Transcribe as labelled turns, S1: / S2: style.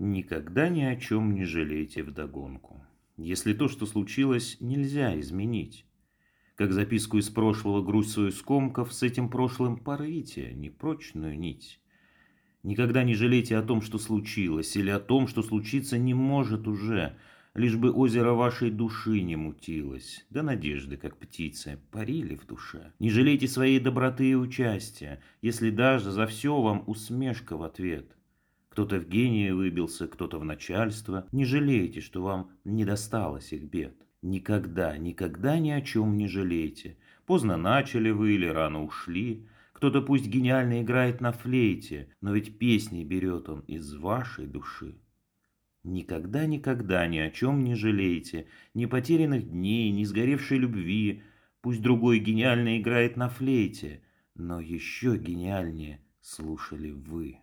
S1: Никогда ни о чем не жалейте вдогонку. Если то, что случилось, нельзя изменить. Как записку из прошлого грусть свою скомков, с этим прошлым порвите непрочную нить. Никогда не жалейте о том, что случилось, или о том, что случиться не может уже, лишь бы озеро вашей души не мутилось, да надежды, как птицы, парили в душе. Не жалейте своей доброты и участия, если даже за все вам усмешка в ответ. Кто-то в гении выбился, кто-то в начальство. Не жалейте, что вам не досталось их бед. Никогда, никогда ни о чем не жалейте. Поздно начали вы или рано ушли. Кто-то пусть гениально играет на флейте, но ведь песни берет он из вашей души. Никогда, никогда ни о чем не жалейте, ни потерянных дней, ни сгоревшей любви. Пусть другой гениально играет на флейте, но еще гениальнее слушали вы.